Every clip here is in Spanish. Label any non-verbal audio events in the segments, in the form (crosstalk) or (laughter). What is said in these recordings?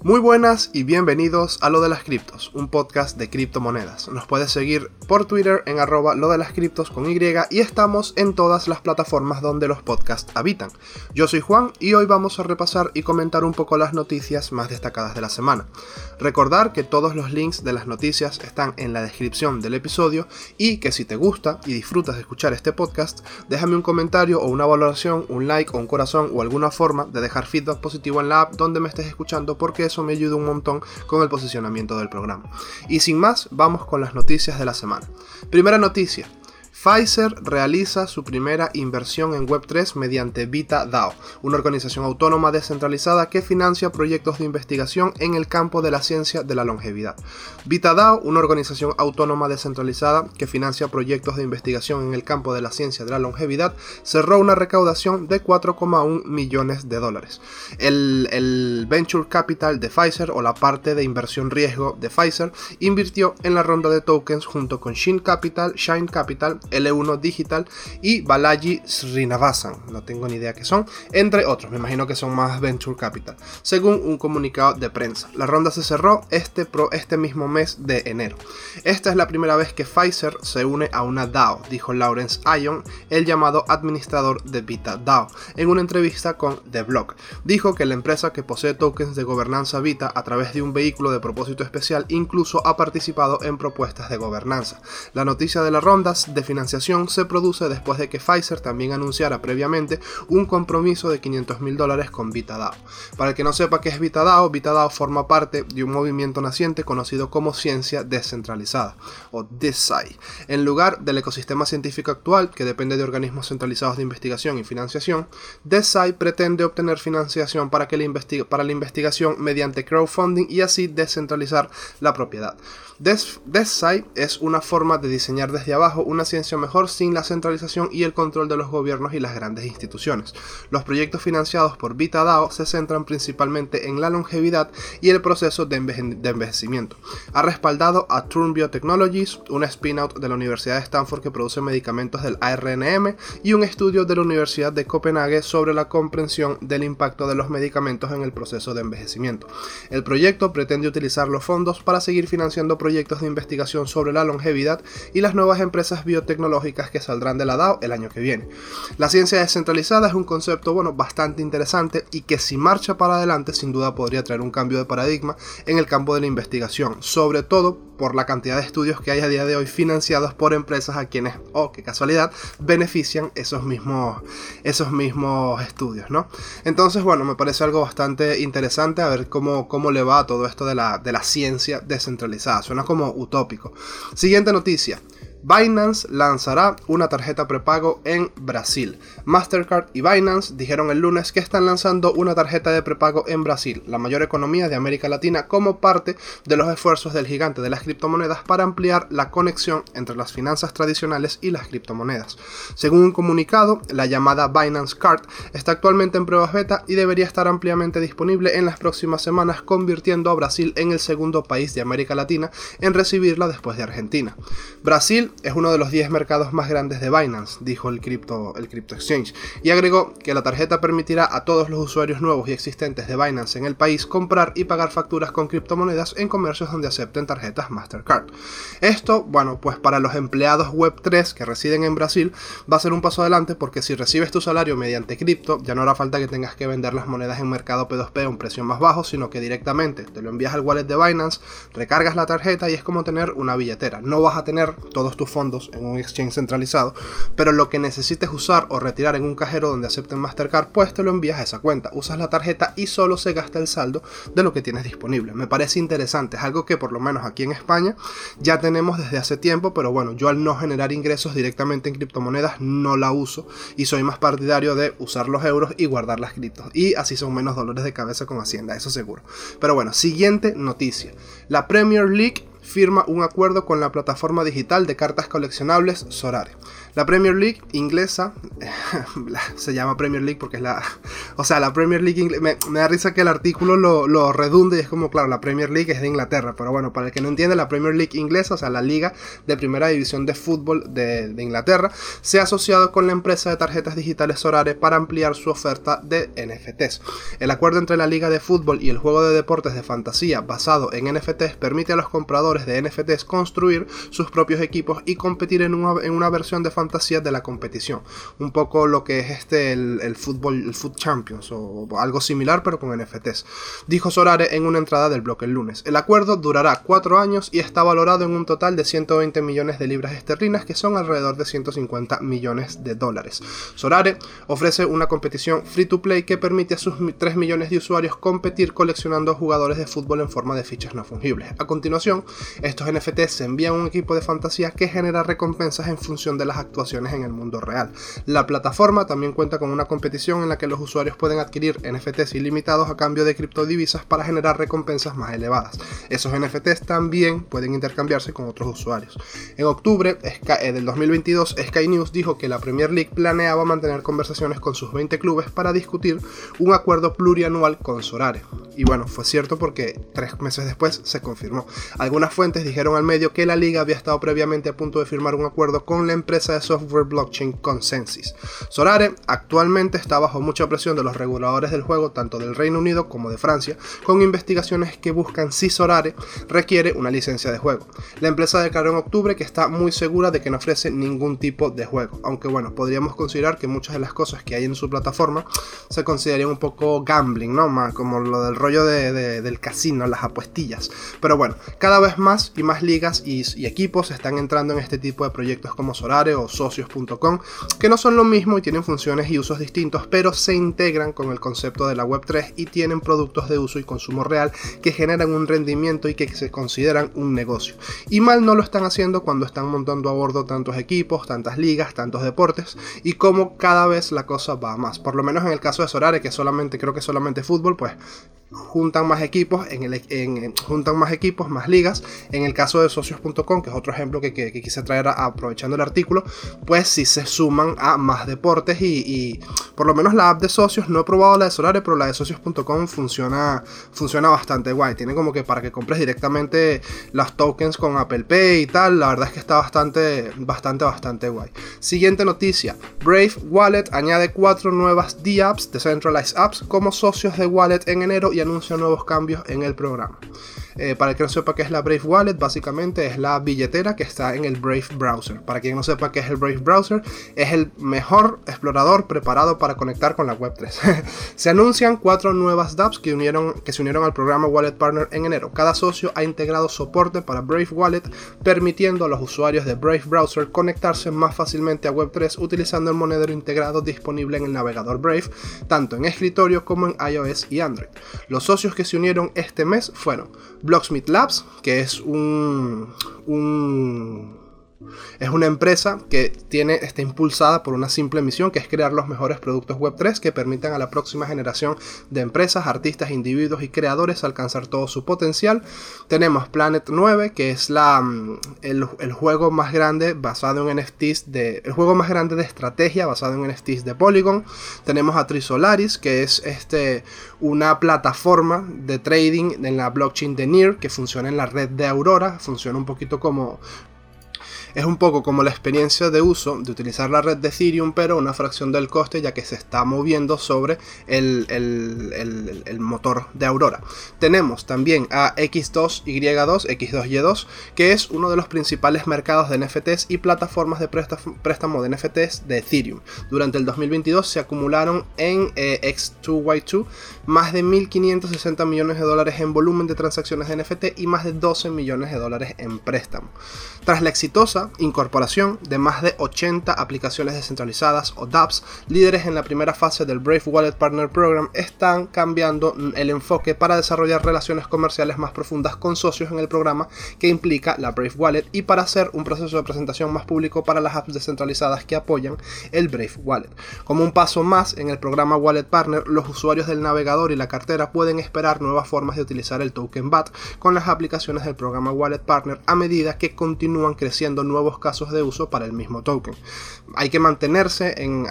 Muy buenas y bienvenidos a Lo de las Criptos, un podcast de criptomonedas. Nos puedes seguir por Twitter en arroba lo de las criptos con Y y estamos en todas las plataformas donde los podcasts habitan. Yo soy Juan y hoy vamos a repasar y comentar un poco las noticias más destacadas de la semana. Recordar que todos los links de las noticias están en la descripción del episodio y que si te gusta y disfrutas de escuchar este podcast, déjame un comentario o una valoración, un like o un corazón o alguna forma de dejar feedback positivo en la app donde me estés escuchando porque eso me ayuda un montón con el posicionamiento del programa. Y sin más, vamos con las noticias de la semana. Primera noticia, Pfizer realiza su primera inversión en Web3 mediante VitaDAO, una organización autónoma descentralizada que financia proyectos de investigación en el campo de la ciencia de la longevidad. VitaDAO, una organización autónoma descentralizada que financia proyectos de investigación en el campo de la ciencia de la longevidad, cerró una recaudación de 4,1 millones de dólares. El, el Venture Capital de Pfizer o la parte de inversión riesgo de Pfizer invirtió en la ronda de tokens junto con Shine Capital, Shine Capital, L1 Digital y Balaji Srinivasan, no tengo ni idea qué son, entre otros, me imagino que son más Venture Capital, según un comunicado de prensa. La ronda se cerró este, pro, este mismo mes de enero. Esta es la primera vez que Pfizer se une a una DAO, dijo Lawrence Ion, el llamado administrador de Vita DAO, en una entrevista con The Block. Dijo que la empresa que posee tokens de gobernanza Vita a través de un vehículo de propósito especial incluso ha participado en propuestas de gobernanza. La noticia de la ronda definitivamente se produce después de que Pfizer también anunciara previamente un compromiso de 500 mil dólares con VitaDAO. Para el que no sepa qué es VitaDAO, VitaDAO forma parte de un movimiento naciente conocido como ciencia descentralizada o DeSci. En lugar del ecosistema científico actual, que depende de organismos centralizados de investigación y financiación, DeSci pretende obtener financiación para, que la, para la investigación mediante crowdfunding y así descentralizar la propiedad. DeSci es una forma de diseñar desde abajo una ciencia mejor sin la centralización y el control de los gobiernos y las grandes instituciones. Los proyectos financiados por VitaDAO se centran principalmente en la longevidad y el proceso de, envejecimiento. Ha respaldado a Turn Biotechnologies, un spin-out de la Universidad de Stanford que produce medicamentos del ARNM, y un estudio de la Universidad de Copenhague sobre la comprensión del impacto de los medicamentos en el proceso de envejecimiento. El proyecto pretende utilizar los fondos para seguir financiando proyectos de investigación sobre la longevidad y las nuevas empresas biotecnológicas tecnológicas que saldrán de la DAO el año que viene. La ciencia descentralizada es un concepto bueno, bastante interesante y que si marcha para adelante sin duda podría traer un cambio de paradigma en el campo de la investigación, sobre todo por la cantidad de estudios que hay a día de hoy financiados por empresas a quienes, oh, qué casualidad, benefician esos mismos, esos mismos estudios, ¿no? Entonces, bueno, me parece algo bastante interesante a ver cómo, cómo le va a todo esto de la, de la ciencia descentralizada. Suena como utópico. Siguiente noticia. Binance lanzará una tarjeta prepago en Brasil. Mastercard y Binance dijeron el lunes que están lanzando una tarjeta de prepago en Brasil, la mayor economía de América Latina, como parte de los esfuerzos del gigante de las criptomonedas para ampliar la conexión entre las finanzas tradicionales y las criptomonedas. Según un comunicado, la llamada Binance Card está actualmente en pruebas beta y debería estar ampliamente disponible en las próximas semanas, convirtiendo a Brasil en el segundo país de América Latina en recibirla después de Argentina. Brasil es uno de los 10 mercados más grandes de Binance, dijo el Crypto, el Crypto Exchange, y agregó que la tarjeta permitirá a todos los usuarios nuevos y existentes de Binance en el país comprar y pagar facturas con criptomonedas en comercios donde acepten tarjetas Mastercard. Esto, bueno, pues para los empleados Web3 que residen en Brasil va a ser un paso adelante porque si recibes tu salario mediante cripto, ya no hará falta que tengas que vender las monedas en mercado P2P a un precio más bajo, sino que directamente te lo envías al wallet de Binance, recargas la tarjeta y es como tener una billetera. No vas a tener todos tus fondos en un exchange centralizado, pero lo que necesites usar o retirar en un cajero donde acepten Mastercard, pues te lo envías a esa cuenta, usas la tarjeta y solo se gasta el saldo de lo que tienes disponible. Me parece interesante, es algo que por lo menos aquí en España ya tenemos desde hace tiempo, pero bueno, yo al no generar ingresos directamente en criptomonedas no la uso y soy más partidario de usar los euros y guardar las criptos. Y así son menos dolores de cabeza con Hacienda, eso seguro. Pero bueno, siguiente noticia. La Premier League firma un acuerdo con la plataforma digital de cartas coleccionables Sorare. La Premier League inglesa, (laughs) se llama Premier League porque es la... (laughs) O sea, la Premier League inglesa... Me, da risa que el artículo lo, redunde y es como, claro, la Premier League es de Inglaterra, pero bueno, para el que no entiende, la Premier League inglesa, o sea, la liga de primera división de fútbol de, de Inglaterra, se ha asociado con la empresa de tarjetas digitales Sorare para ampliar su oferta de NFTs. El acuerdo entre la liga de fútbol y el juego de deportes de fantasía basado en NFTs permite a los compradores de NFTs construir sus propios equipos y competir en una, en una versión de fantasía de la competición. Un poco lo que es este el, fútbol, el Foot Champions o algo similar pero con NFTs. Dijo Sorare en una entrada del bloque el lunes. El acuerdo durará cuatro años y está valorado en un total de 120 millones de libras esterlinas que son alrededor de 150 millones de dólares. Sorare ofrece una competición free to play que permite a sus 3 millones de usuarios competir coleccionando jugadores de fútbol en forma de fichas no fungibles. A continuación, estos NFTs se envían a un equipo de fantasía que genera recompensas en función de las actuaciones en el mundo real. La plataforma también cuenta con una competición en la que los usuarios pueden adquirir NFTs ilimitados a cambio de criptodivisas para generar recompensas más elevadas. Esos NFTs también pueden intercambiarse con otros usuarios. En octubre eh, del 2022, Sky News dijo que la Premier League planeaba mantener conversaciones con sus 20 clubes para discutir un acuerdo plurianual con Sorare. Y bueno, fue cierto porque tres meses después se confirmó. Algunas fuentes dijeron al medio que la liga había estado previamente a punto de firmar un acuerdo con la empresa de software blockchain Consensus. Sorare actualmente está bajo mucha presión de los reguladores del juego, tanto del Reino Unido como de Francia, con investigaciones que buscan si Sorare requiere una licencia de juego. La empresa declaró en octubre que está muy segura de que no ofrece ningún tipo de juego, aunque bueno, podríamos considerar que muchas de las cosas que hay en su plataforma se considerarían un poco gambling, ¿no? Más como lo del rollo del casino, las apuestillas. Pero bueno, cada vez más y más ligas y, y equipos están entrando en este tipo de proyectos como Sorare o socios.com, que no son lo mismo y tienen funciones y usos distintos, pero se integran con el concepto de la Web3 y tienen productos de uso y consumo real que generan un rendimiento y que se consideran un negocio. Y mal no lo están haciendo cuando están montando a bordo tantos equipos, tantas ligas, tantos deportes y como cada vez la cosa va más. Por lo menos en el caso de Sorare, que solamente creo que solamente fútbol, pues juntan más equipos, en el, juntan más equipos, más ligas. En el caso de socios.com, que es otro ejemplo que, quise traer aprovechando el artículo, pues si se suman a más deportes y, por lo menos la app de socios, no he probado la de Solare, pero la de socios.com funciona, funciona bastante guay. Tiene como que para que compres directamente las tokens con Apple Pay y tal, la verdad es que está bastante, bastante, bastante guay. Siguiente noticia, Brave Wallet añade cuatro nuevas D-Apps, Decentralized Apps, como socios de Wallet en enero y anuncia nuevos cambios en el programa. Eh, para que no sepa qué es la Brave Wallet, básicamente es la billetera que está en el Brave Browser. Para quien no sepa qué es el Brave Browser, es el mejor explorador preparado para conectar con la Web3. (laughs) se anuncian cuatro nuevas dApps que, que se unieron al programa Wallet Partner en enero. Cada socio ha integrado soporte para Brave Wallet, permitiendo a los usuarios de Brave Browser conectarse más fácilmente a Web3 utilizando el monedero integrado disponible en el navegador Brave, tanto en escritorio como en iOS y Android. Los socios que se unieron este mes fueron Blocksmith Labs, que es un, un es una empresa que tiene, está impulsada por una simple misión que es crear los mejores productos Web3 que permitan a la próxima generación de empresas, artistas, individuos y creadores alcanzar todo su potencial. Tenemos Planet 9, que es la, mm, el, juego más grande basado en NFTs de, el juego más grande de estrategia basado en NFTs de Polygon. Tenemos a Trisolaris, que es este, una plataforma de trading en la blockchain de NIR que funciona en la red de Aurora, funciona un poquito como es un poco como la experiencia de uso de utilizar la red de Ethereum, pero una fracción del coste ya que se está moviendo sobre el, motor de Aurora. Tenemos también a X2Y2, X2Y2, que es uno de los principales mercados de NFTs y plataformas de préstamo de NFTs de Ethereum. Durante el 2022 se acumularon en eh, X2Y2 más de 1.560 millones de dólares en volumen de transacciones de NFT y más de 12 millones de dólares en préstamo. Tras la exitosa incorporación de más de 80 aplicaciones descentralizadas o dApps, líderes en la primera fase del Brave Wallet Partner Program están cambiando el enfoque para desarrollar relaciones comerciales más profundas con socios en el programa que implica la Brave Wallet y para hacer un proceso de presentación más público para las apps descentralizadas que apoyan el Brave Wallet. Como un paso más en el programa Wallet Partner, los usuarios del navegador y la cartera pueden esperar nuevas formas de utilizar el token BAT con las aplicaciones del programa Wallet Partner a medida que continúan creciendo nuevos casos de uso para el mismo token. Hay que mantenerse en,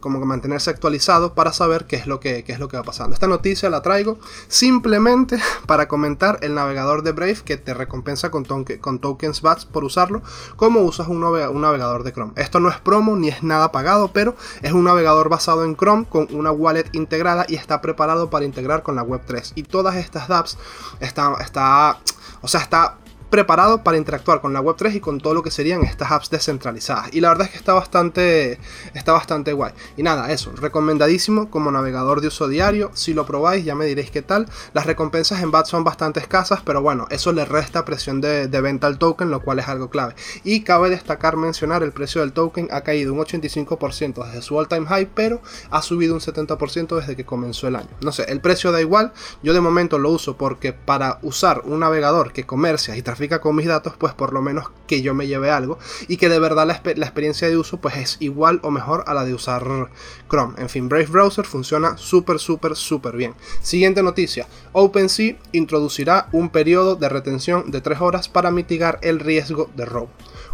como que mantenerse actualizado para saber qué es lo que es lo que va pasando. Esta noticia la traigo simplemente (laughs) para comentar el navegador de Brave que te recompensa con, con tokens BATS por usarlo, como usas un, un navegador de Chrome. Esto no es promo ni es nada pagado, pero es un navegador basado en Chrome con una wallet integrada y está preparado para integrar con la Web3. Y todas estas dApps están, está, o sea, está preparado para interactuar con la Web3 y con todo lo que serían estas apps descentralizadas. Y la verdad es que está bastante, está bastante guay. Y nada, eso, recomendadísimo como navegador de uso diario. Si lo probáis ya me diréis qué tal. Las recompensas en BAT son bastante escasas, pero bueno, eso le resta presión de, venta al token, lo cual es algo clave. Y cabe destacar mencionar el precio del token ha caído un 85% desde su all time high, pero ha subido un 70% desde que comenzó el año. No sé, el precio da igual. Yo de momento lo uso porque para usar un navegador que comercia y con mis datos, pues por lo menos que yo me lleve algo y que de verdad la, experiencia de uso pues es igual o mejor a la de usar Chrome. En fin, Brave Browser funciona súper, súper, súper bien. Siguiente noticia, OpenSea introducirá un periodo de retención de 3 horas para mitigar el riesgo de robo.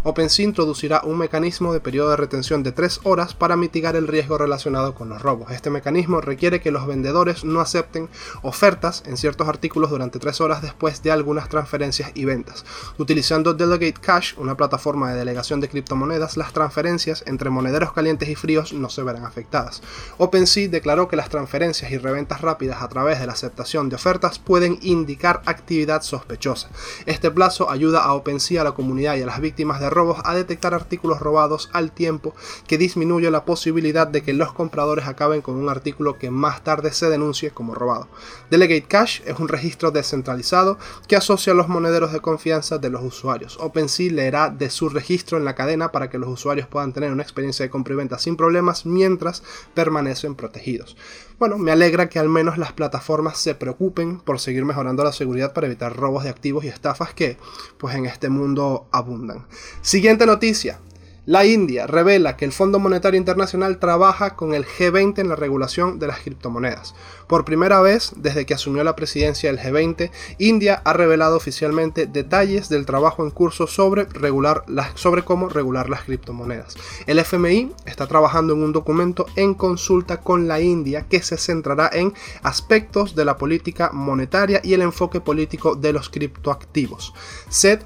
OpenSea introducirá un mecanismo de periodo de retención de 3 horas para mitigar el riesgo relacionado con los robos. Este mecanismo requiere que los vendedores no acepten ofertas en ciertos artículos durante 3 horas después de algunas transferencias y ventas. Utilizando Delegate Cash, una plataforma de delegación de criptomonedas, las transferencias entre monederos calientes y fríos no se verán afectadas. OpenSea declaró que las transferencias y reventas rápidas a través de la aceptación de ofertas pueden indicar actividad sospechosa. Este plazo ayuda a OpenSea, a la comunidad y a las víctimas de robos a detectar artículos robados al tiempo que disminuye la posibilidad de que los compradores acaben con un artículo que más tarde se denuncie como robado. Delegate Cash es un registro descentralizado que asocia los monederos de confianza de los usuarios. OpenSea leerá de su registro en la cadena para que los usuarios puedan tener una experiencia de compra y venta sin problemas mientras permanecen protegidos. Bueno, me alegra que al menos las plataformas se preocupen por seguir mejorando la seguridad para evitar robos de activos y estafas que, pues en este mundo abundan. Siguiente noticia. La India revela que el Fondo Monetario Internacional trabaja con el G20 en la regulación de las criptomonedas. Por primera vez desde que asumió la presidencia del G20, India ha revelado oficialmente detalles del trabajo en curso sobre, regular sobre cómo regular las criptomonedas. El FMI está trabajando en un documento en consulta con la India que se centrará en aspectos de la política monetaria y el enfoque político de los criptoactivos. SET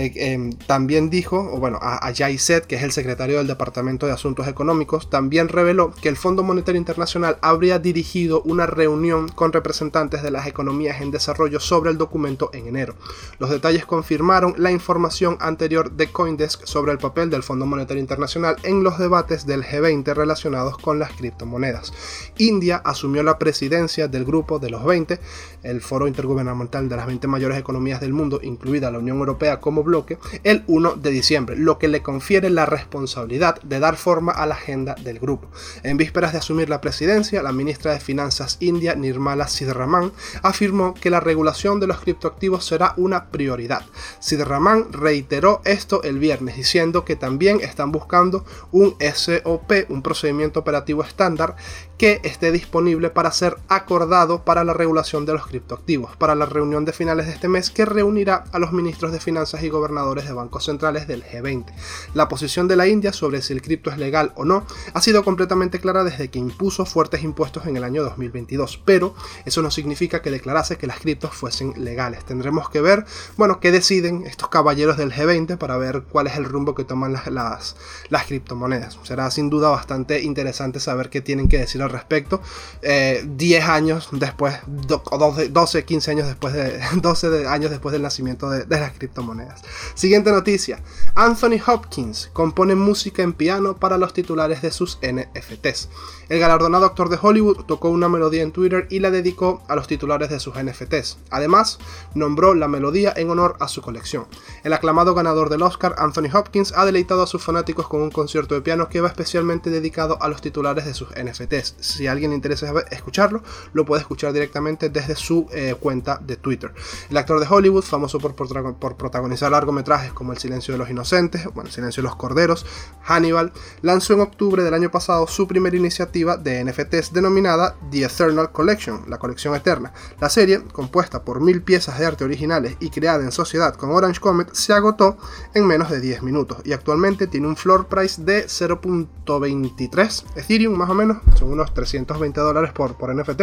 eh, em, también dijo, o bueno, Ajay Seth, que es el secretario del Departamento de Asuntos Económicos, también reveló que el Fondo Monetario Internacional habría dirigido una reunión con representantes de las economías en desarrollo sobre el documento en enero. Los detalles confirmaron la información anterior de Coindesk sobre el papel del Fondo Monetario Internacional en los debates del G20 relacionados con las criptomonedas. India asumió la presidencia del grupo de los 20, el foro intergubernamental de las 20 mayores economías del mundo, incluida la Unión Europea como bloque el 1 de diciembre, lo que le confiere la responsabilidad de dar forma a la agenda del grupo. En vísperas de asumir la presidencia, la ministra de Finanzas india Nirmala Sidraman afirmó que la regulación de los criptoactivos será una prioridad. Sidraman reiteró esto el viernes diciendo que también están buscando un SOP, un procedimiento operativo estándar que esté disponible para ser acordado para la regulación de los criptoactivos, para la reunión de finales de este mes que reunirá a los ministros de Finanzas y gobernadores de bancos centrales del G20. La posición de la India sobre si el cripto es legal o no ha sido completamente clara desde que impuso fuertes impuestos en el año 2022, pero eso no significa que declarase que las criptos fuesen legales. Tendremos que ver, bueno, qué deciden estos caballeros del G20 para ver cuál es el rumbo que toman las, las, las criptomonedas. Será sin duda bastante interesante saber qué tienen que decir respecto. 10 eh, años después, 12, 15 años después de (laughs) 12 años después del nacimiento de, las criptomonedas. Siguiente noticia. Anthony Hopkins compone música en piano para los titulares de sus NFTs. El galardonado actor de Hollywood tocó una melodía en Twitter y la dedicó a los titulares de sus NFTs. Además, nombró la melodía en honor a su colección. El aclamado ganador del Oscar, Anthony Hopkins, ha deleitado a sus fanáticos con un concierto de piano que va especialmente dedicado a los titulares de sus NFTs si a alguien le interesa escucharlo, lo puede escuchar directamente desde su eh, cuenta de Twitter. El actor de Hollywood, famoso por, protagonizar largometrajes como El silencio de los inocentes, bueno, El silencio de los corderos, Hannibal, lanzó en octubre del año pasado su primera iniciativa de NFTs denominada The Eternal Collection, la colección eterna. La serie, compuesta por mil piezas de arte originales y creada en sociedad con Orange Comet, se agotó en menos de 10 minutos y actualmente tiene un floor price de 0.23 Ethereum más o menos, son unos 320 dólares por, por NFT.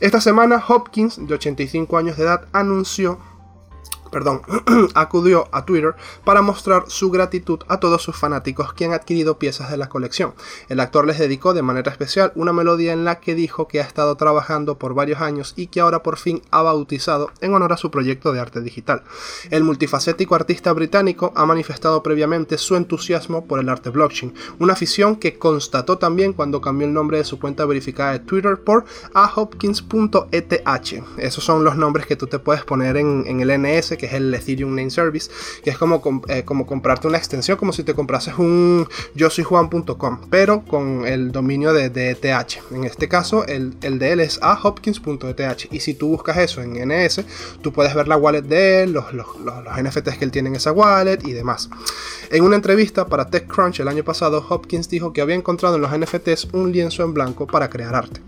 Esta semana Hopkins, de 85 años de edad, anunció perdón, (clears throat) acudió a Twitter para mostrar su gratitud a todos sus fanáticos que han adquirido piezas de la colección. El actor les dedicó de manera especial una melodía en la que dijo que ha estado trabajando por varios años y que ahora por fin ha bautizado en honor a su proyecto de arte digital. El multifacético artista británico ha manifestado previamente su entusiasmo por el arte blockchain, una afición que constató también cuando cambió el nombre de su cuenta verificada de Twitter por ahopkins.eth. Esos son los nombres que tú te puedes poner en, en el NS que es el Ethereum Name Service, que es como, eh, como comprarte una extensión, como si te comprases un yo soy Juan.com, pero con el dominio de, ETH. En este caso, el, el de él es ahopkins.eth. Y si tú buscas eso en NS, tú puedes ver la wallet de él, los, los, los, los NFTs que él tiene en esa wallet y demás. En una entrevista para TechCrunch el año pasado, Hopkins dijo que había encontrado en los NFTs un lienzo en blanco para crear arte.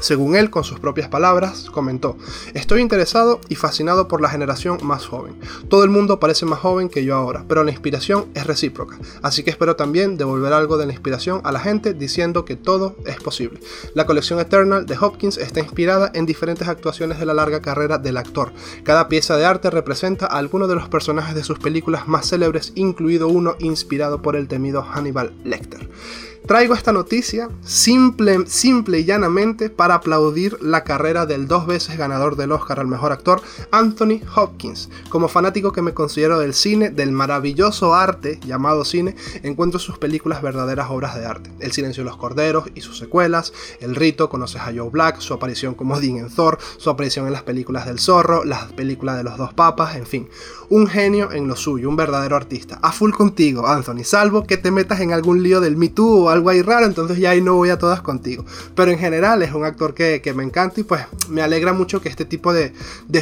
Según él, con sus propias palabras, comentó, estoy interesado y fascinado por la generación más joven. Todo el mundo parece más joven que yo ahora, pero la inspiración es recíproca, así que espero también devolver algo de la inspiración a la gente diciendo que todo es posible. La colección Eternal de Hopkins está inspirada en diferentes actuaciones de la larga carrera del actor. Cada pieza de arte representa a alguno de los personajes de sus películas más célebres, incluido uno inspirado por el temido Hannibal Lecter. Traigo esta noticia simple, simple y llanamente para aplaudir la carrera del dos veces ganador del Oscar al mejor actor, Anthony Hopkins. Como fanático que me considero del cine, del maravilloso arte llamado cine, encuentro sus películas verdaderas obras de arte. El silencio de los corderos y sus secuelas, El rito, conoces a Joe Black, su aparición como Dean en Thor, su aparición en las películas del zorro, las películas de los dos papas, en fin. Un genio en lo suyo, un verdadero artista. A full contigo, Anthony, salvo que te metas en algún lío del Me Too o algo ahí raro, entonces ya ahí no voy a todas contigo. Pero en general es un actor que, me encanta y pues me alegra mucho que este tipo de,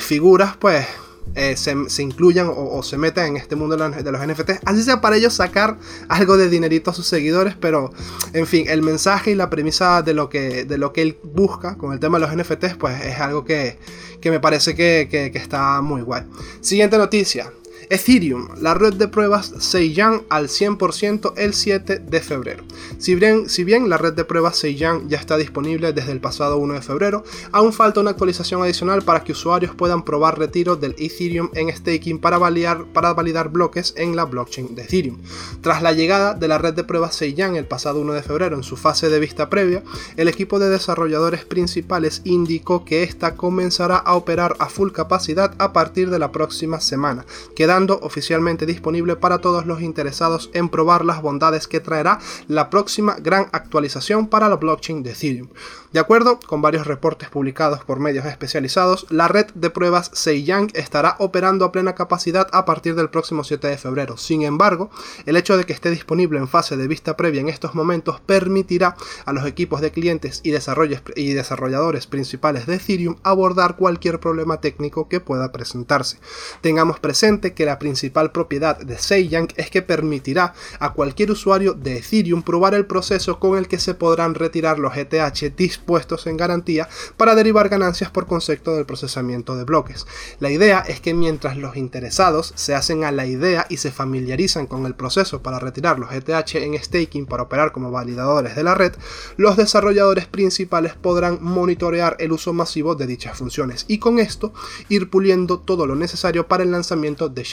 figuras pues eh, se, incluyan o, se metan en este mundo de los, NFTs. Así sea para ellos sacar algo de dinerito a sus seguidores, pero en fin, el mensaje y la premisa de lo que, de lo que él busca con el tema de los NFTs, pues es algo que, me parece que, que está muy guay. Siguiente noticia. Ethereum, la red de pruebas Seiyan al 100% el 7 de febrero. Si bien, la red de pruebas Seiyan ya está disponible desde el pasado 1 de febrero, aún falta una actualización adicional para que usuarios puedan probar retiro del Ethereum en staking para validar, para validar bloques en la blockchain de Ethereum. Tras la llegada de la red de pruebas Seiyan el pasado 1 de febrero en su fase de vista previa, el equipo de desarrolladores principales indicó que esta comenzará a operar a full capacidad a partir de la próxima semana, quedando oficialmente disponible para todos los interesados en probar las bondades que traerá la próxima gran actualización para la blockchain de Ethereum. De acuerdo con varios reportes publicados por medios especializados, la red de pruebas Seiyang estará operando a plena capacidad a partir del próximo 7 de febrero. Sin embargo, el hecho de que esté disponible en fase de vista previa en estos momentos permitirá a los equipos de clientes y, y desarrolladores principales de Ethereum abordar cualquier problema técnico que pueda presentarse. Tengamos presente que la principal propiedad de Seiyang es que permitirá a cualquier usuario de Ethereum probar el proceso con el que se podrán retirar los ETH dispuestos en garantía para derivar ganancias por concepto del procesamiento de bloques. La idea es que mientras los interesados se hacen a la idea y se familiarizan con el proceso para retirar los ETH en staking para operar como validadores de la red, los desarrolladores principales podrán monitorear el uso masivo de dichas funciones y con esto ir puliendo todo lo necesario para el lanzamiento de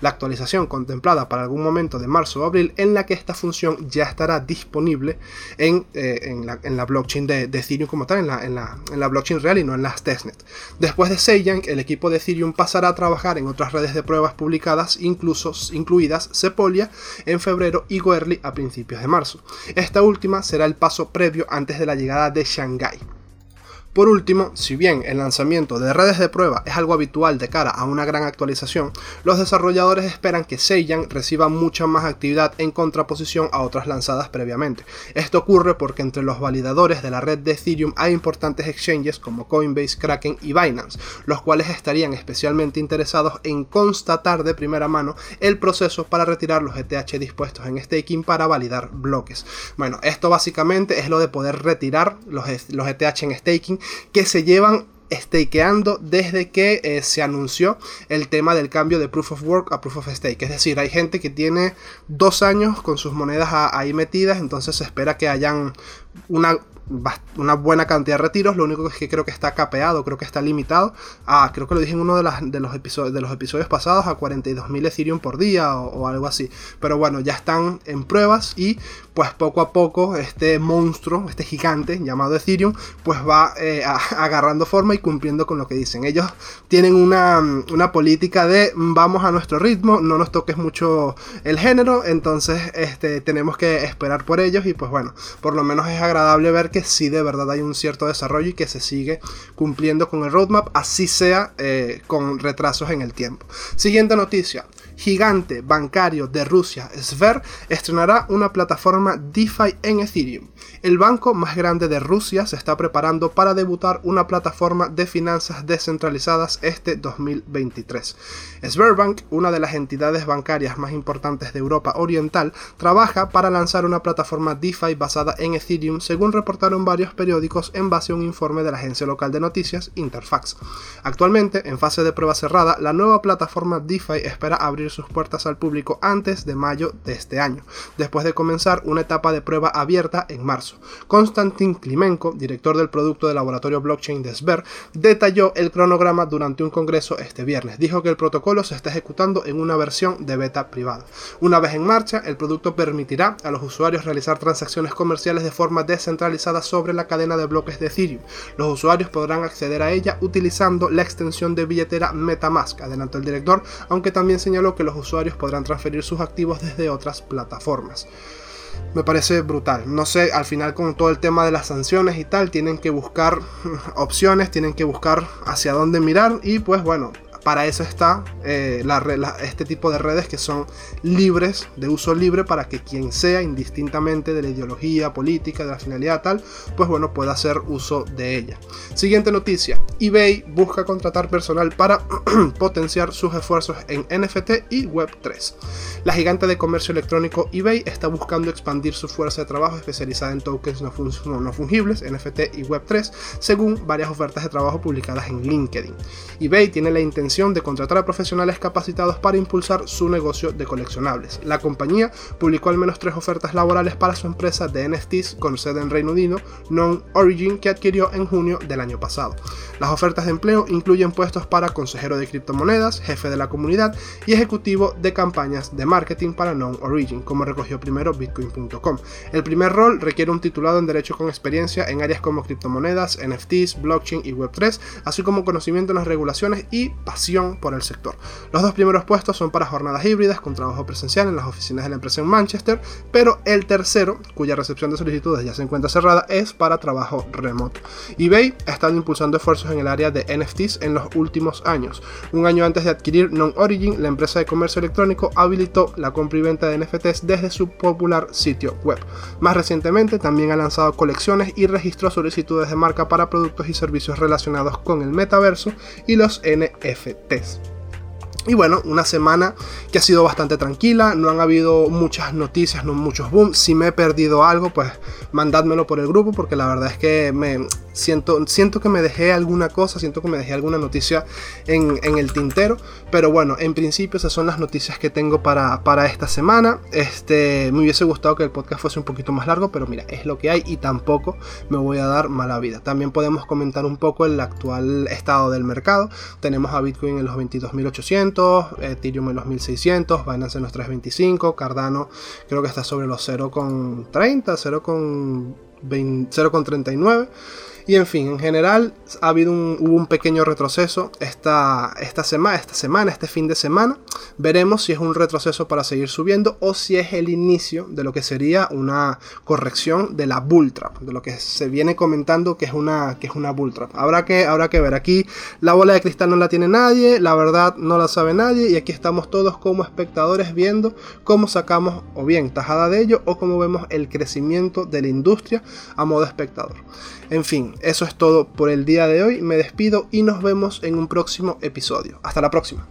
la actualización contemplada para algún momento de marzo o abril en la que esta función ya estará disponible en, eh, la, blockchain de, Ethereum como tal, en la, en la, blockchain real y no en las testnet. Después de Seiyan, el equipo de Ethereum pasará a trabajar en otras redes de pruebas publicadas, incluso, incluidas Sepolia en febrero y Goerli a principios de marzo. Esta última será el paso previo antes de la llegada de Shanghai. Por último, si bien el lanzamiento de redes de prueba es algo habitual de cara a una gran actualización, los desarrolladores esperan que Seiyan reciba mucha más actividad en contraposición a otras lanzadas previamente. Esto ocurre porque entre los validadores de la red de Ethereum hay importantes exchanges como Coinbase, Kraken y Binance, los cuales estarían especialmente interesados en constatar de primera mano el proceso para retirar los ETH dispuestos en staking para validar bloques. Bueno, esto básicamente es lo de poder retirar los, los ETH en staking que se llevan stakeando desde que eh, se anunció el tema del cambio de Proof of Work a Proof of Stake. Es decir, hay gente que tiene dos años con sus monedas ahí metidas, entonces se espera que hayan una una buena cantidad de retiros. Lo único es que creo que está capeado, creo que está limitado a, creo que lo dije en uno de, de, los, episodios, de los episodios pasados, a 42.000 Ethereum por día o, algo así. Pero bueno, ya están en pruebas y pues poco a poco este monstruo, este gigante llamado Ethereum, pues va eh, (laughs) agarrando forma y cumpliendo con lo que dicen. Ellos tienen una, una política de vamos a nuestro ritmo, no nos toques mucho el género, entonces este, tenemos que esperar por ellos y pues bueno, por lo menos es agradable ver que si de verdad hay un cierto desarrollo y que se sigue cumpliendo con el roadmap, así sea eh, con retrasos en el tiempo. Siguiente noticia gigante bancario de Rusia, Sver, estrenará una plataforma DeFi en Ethereum. El banco más grande de Rusia se está preparando para debutar una plataforma de finanzas descentralizadas este 2023. Sberbank, una de las entidades bancarias más importantes de Europa Oriental, trabaja para lanzar una plataforma DeFi basada en Ethereum, según reportaron varios periódicos en base a un informe de la agencia local de noticias Interfax. Actualmente, en fase de prueba cerrada, la nueva plataforma DeFi espera abrir sus puertas al público antes de mayo de este año, después de comenzar una etapa de prueba abierta en marzo. Konstantin Klimenko, director del producto del laboratorio blockchain de Sber, detalló el cronograma durante un congreso este viernes. Dijo que el protocolo se está ejecutando en una versión de beta privada. Una vez en marcha, el producto permitirá a los usuarios realizar transacciones comerciales de forma descentralizada sobre la cadena de bloques de Ethereum. Los usuarios podrán acceder a ella utilizando la extensión de billetera MetaMask, adelantó el director, aunque también señaló que los usuarios podrán transferir sus activos desde otras plataformas. Me parece brutal. No sé, al final con todo el tema de las sanciones y tal, tienen que buscar (laughs) opciones, tienen que buscar hacia dónde mirar y pues bueno, para eso está eh, este tipo de redes que son libres, de uso libre, para que quien sea, indistintamente de la ideología política, de la finalidad tal, pues bueno, pueda hacer uso de ella. Siguiente noticia, eBay busca contratar personal para (clears throat) potenciar sus esfuerzos en NFT y Web3. La gigante de comercio electrónico eBay está buscando expandir su fuerza de trabajo especializada en tokens no, no fungibles, NFT y Web3, según varias ofertas de trabajo publicadas en LinkedIn. eBay tiene la intención de contratar a profesionales capacitados para impulsar su negocio de coleccionables. La compañía publicó al menos tres ofertas laborales para su empresa de NFTs con sede en Reino Unido, Non Origin, que adquirió en junio del año pasado. Las ofertas de empleo incluyen puestos para consejero de criptomonedas, jefe de la comunidad y ejecutivo de campañas de marketing para Non Origin, como recogió primero Bitcoin.com. El primer rol requiere un titulado en Derecho con experiencia en áreas como criptomonedas, NFTs, blockchain y Web3, así como conocimiento en las regulaciones y por el sector. Los dos primeros puestos son para jornadas híbridas con trabajo presencial en las oficinas de la empresa en Manchester, pero el tercero, cuya recepción de solicitudes ya se encuentra cerrada, es para trabajo remoto. eBay ha estado impulsando esfuerzos en el área de NFTs en los últimos años. Un año antes de adquirir Non-Origin, la empresa de comercio electrónico habilitó la compra y venta de NFTs desde su popular sitio web. Más recientemente también ha lanzado colecciones y registró solicitudes de marca para productos y servicios relacionados con el metaverso y los NFT. Test. Y bueno, una semana que ha sido bastante tranquila, no han habido muchas noticias, no muchos boom. Si me he perdido algo, pues mandádmelo por el grupo, porque la verdad es que me siento, siento que me dejé alguna cosa, siento que me dejé alguna noticia en, el tintero. Pero bueno, en principio esas son las noticias que tengo para, para esta semana. Este, me hubiese gustado que el podcast fuese un poquito más largo, pero mira, es lo que hay y tampoco me voy a dar mala vida. También podemos comentar un poco el actual estado del mercado. Tenemos a Bitcoin en los 22.800. Ethereum en los 1600, Binance en los 325, Cardano creo que está sobre los 0,30, 0,39. Y en fin, en general ha habido un, hubo un pequeño retroceso esta, esta, semana, esta semana, este fin de semana. veremos si es un retroceso para seguir subiendo o si es el inicio de lo que sería una corrección de la bull trap, de lo que se viene comentando que es una, que es una bull trap. Habrá que, habrá que ver, aquí la bola de cristal no la tiene nadie, la verdad no la sabe nadie y aquí estamos todos como espectadores viendo cómo sacamos o bien tajada de ello o cómo vemos el crecimiento de la industria a modo espectador. En fin, eso es todo por el día de hoy, me despido y nos vemos en un próximo episodio. Hasta la próxima.